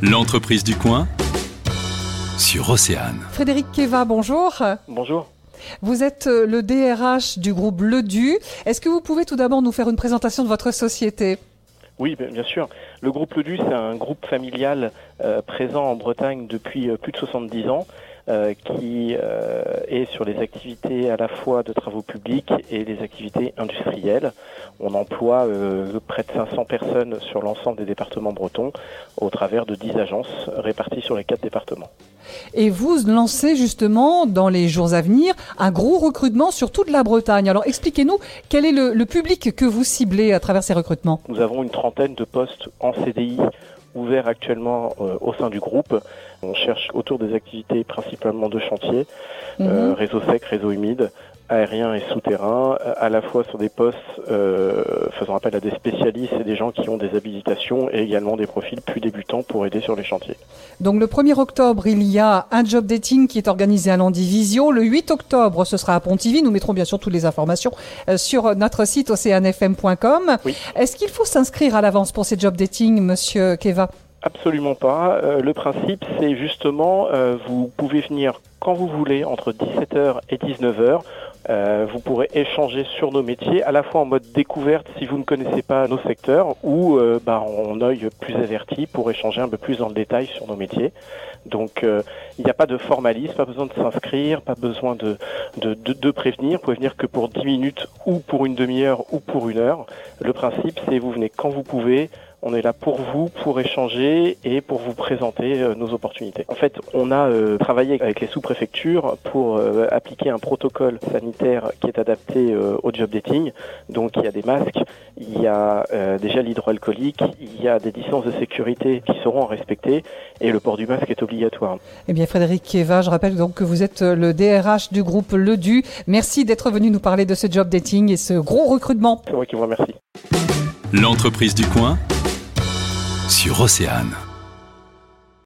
L'entreprise du coin sur Océane. Frédéric Keva, bonjour. Bonjour. Vous êtes euh, le DRH du groupe Ledu. Est-ce que vous pouvez tout d'abord nous faire une présentation de votre société? Oui, bien sûr. Le groupe Ledu, c'est un groupe familial euh, présent en Bretagne depuis euh, plus de 70 ans. Euh, qui euh, est sur les activités à la fois de travaux publics et les activités industrielles. On emploie euh, près de 500 personnes sur l'ensemble des départements bretons au travers de 10 agences réparties sur les quatre départements. Et vous lancez justement dans les jours à venir un gros recrutement sur toute la Bretagne. Alors expliquez-nous quel est le, le public que vous ciblez à travers ces recrutements? Nous avons une trentaine de postes en CDI ouverts actuellement euh, au sein du groupe. On cherche autour des activités principalement de chantier, Mhm. euh, réseau sec, réseau humide, aérien et souterrain, à la fois sur des postes euh, faisant appel à des spécialistes et des gens qui ont des habilitations et également des profils plus débutants pour aider sur les chantiers. Donc le 1er octobre, il y a un job dating qui est organisé à Landivisio. Le 8 octobre, ce sera à Pontivy. Nous mettrons bien sûr toutes les informations euh, sur notre site oceanfm.com. Oui. Est-ce qu'il faut s'inscrire à l'avance pour ces job dating, monsieur Keva? Absolument pas. Euh, le principe, c'est justement, euh, vous pouvez venir quand vous voulez, entre 17h et 19h. Euh, vous pourrez échanger sur nos métiers, à la fois en mode découverte si vous ne connaissez pas nos secteurs, ou euh, bah, en œil plus averti pour échanger un peu plus dans le détail sur nos métiers. Donc euh, il n'y a pas de formalisme, pas besoin de s'inscrire, pas besoin de, prévenir. Vous pouvez venir que pour 10 minutes ou pour une demi-heure ou pour une heure. Le principe, c'est vous venez quand vous pouvez. On est là pour vous, pour échanger et pour vous présenter euh, nos opportunités. En fait, on a travaillé avec les pour euh, appliquer un protocole sanitaire qui est adapté euh, au job dating. Donc, il y a des masques, il y a euh, déjà l'hydroalcoolique, il y a des distances de sécurité qui seront respectées et le port du masque est obligatoire. Eh bien, Frédéric Keva, je rappelle donc que vous êtes le DRH du groupe Ledu. Merci d'être venu nous parler de ce job dating et ce gros recrutement. C'est moi qui vous remercie. L'entreprise du coin sur Océane.